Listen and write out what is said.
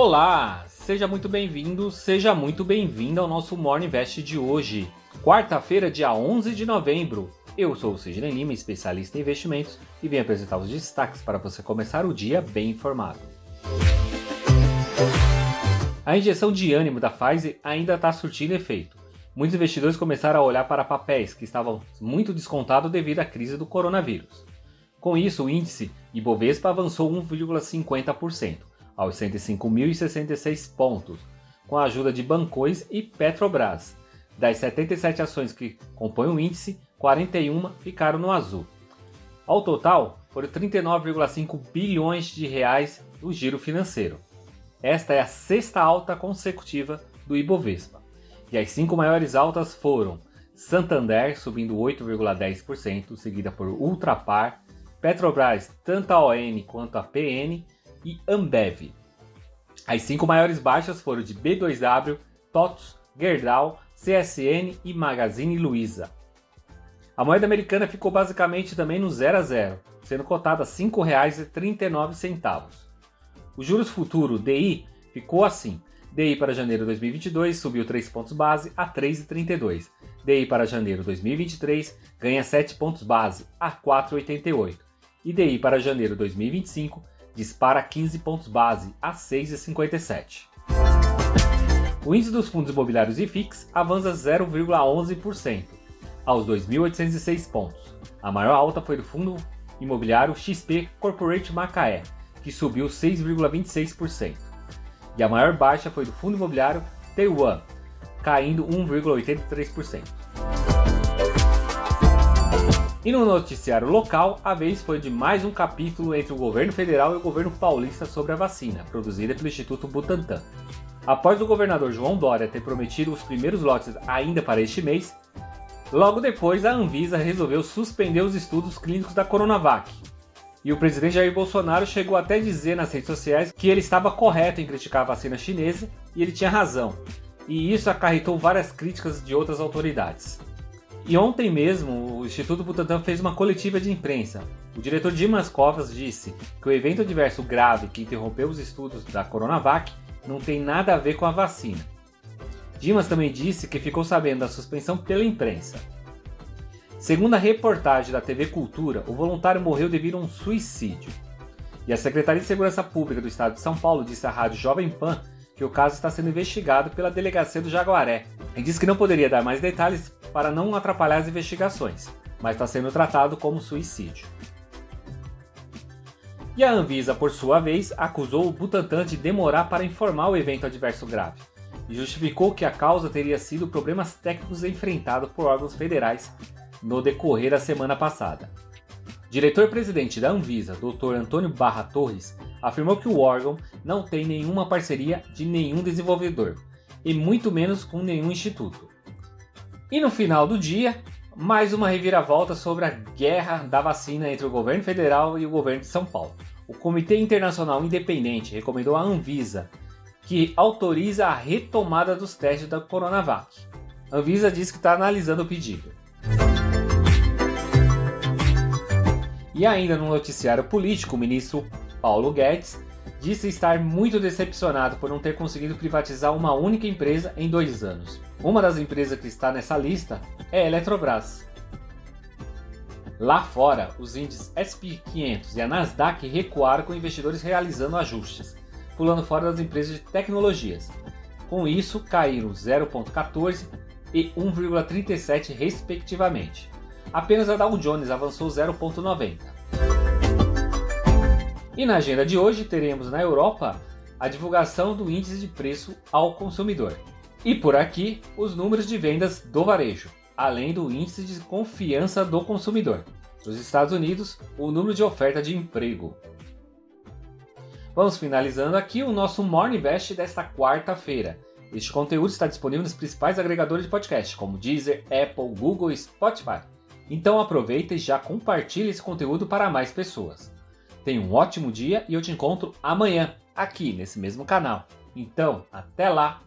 Olá, seja muito bem-vindo, seja muito bem-vinda ao nosso Morning Invest de hoje, quarta-feira, dia 11 de novembro. Eu sou o Sidney Lima, especialista em investimentos, e venho apresentar os destaques para você começar o dia bem informado. A injeção de ânimo da Pfizer ainda está surtindo efeito. Muitos investidores começaram a olhar para papéis que estavam muito descontados devido à crise do coronavírus. Com isso, o índice Ibovespa avançou 1,50%, aos 105.066 pontos, com a ajuda de Bancões e Petrobras. Das 77 ações que compõem o índice, 41 ficaram no azul. Ao total, foram 39,5 bilhões de reais no giro financeiro. Esta é a sexta alta consecutiva do Ibovespa. E as cinco maiores altas foram Santander subindo 8,10%, seguida por Ultrapar, Petrobras, tanto a ON quanto a PN e Ambev. As cinco maiores baixas foram de B2W, TOTS, Gerdau, CSN e Magazine Luiza. A moeda americana ficou basicamente também no 0 a 0, sendo cotada a R$ 5,39. O juros futuro DI ficou assim: DI para janeiro de 2022 subiu 3 pontos base a 3,32. DI para janeiro de 2023 ganha 7 pontos base a 4,88. E DI para janeiro de 2025 dispara 15 pontos base a 6,57. O índice dos fundos imobiliários IFIX avança 0,11% aos 2.806 pontos. A maior alta foi do fundo imobiliário XP Corporate Macaé, que subiu 6,26%. E a maior baixa foi do fundo imobiliário Taiwan, caindo 1,83%. E no noticiário local, a vez foi de mais um capítulo entre o governo federal e o governo paulista sobre a vacina, produzida pelo Instituto Butantan. Após o governador João Dória ter prometido os primeiros lotes ainda para este mês, logo depois a Anvisa resolveu suspender os estudos clínicos da Coronavac. E o presidente Jair Bolsonaro chegou até a dizer nas redes sociais que ele estava correto em criticar a vacina chinesa e ele tinha razão. E isso acarretou várias críticas de outras autoridades. E ontem mesmo, o Instituto Butantan fez uma coletiva de imprensa. O diretor Dimas Covas disse que o evento adverso grave que interrompeu os estudos da Coronavac não tem nada a ver com a vacina. Dimas também disse que ficou sabendo da suspensão pela imprensa. Segundo a reportagem da TV Cultura, o voluntário morreu devido a um suicídio. E a Secretaria de Segurança Pública do Estado de São Paulo disse à rádio Jovem Pan que o caso está sendo investigado pela delegacia do Jaguaré e disse que não poderia dar mais detalhes para não atrapalhar as investigações, mas está sendo tratado como suicídio. E a Anvisa, por sua vez, acusou o Butantan de demorar para informar o evento adverso grave e justificou que a causa teria sido problemas técnicos enfrentados por órgãos federais no decorrer da semana passada. Diretor-presidente da Anvisa, Dr. Antônio Barra Torres, afirmou que o órgão não tem nenhuma parceria de nenhum desenvolvedor, e muito menos com nenhum instituto. E no final do dia, mais uma reviravolta sobre a guerra da vacina entre o governo federal e o governo de São Paulo. O Comitê Internacional Independente recomendou à Anvisa que autoriza a retomada dos testes da Coronavac. A Anvisa diz que está analisando o pedido. E ainda no noticiário político, o ministro Paulo Guedes disse estar muito decepcionado por não ter conseguido privatizar uma única empresa em dois anos. Uma das empresas que está nessa lista é a Eletrobras. Lá fora, os índices SP 500 e a Nasdaq recuaram com investidores realizando ajustes, pulando fora das empresas de tecnologias. Com isso, caíram 0,14 e 1,37 respectivamente. Apenas a Dow Jones avançou 0,90. E na agenda de hoje teremos na Europa a divulgação do índice de preço ao consumidor. E por aqui, os números de vendas do varejo, além do índice de confiança do consumidor. Nos Estados Unidos, o número de oferta de emprego. Vamos finalizando aqui o nosso Morning Invest desta quarta-feira. Este conteúdo está disponível nos principais agregadores de podcast, como Deezer, Apple, Google e Spotify. Então aproveita e já compartilhe esse conteúdo para mais pessoas. Tenha um ótimo dia e eu te encontro amanhã, aqui nesse mesmo canal. Então, até lá!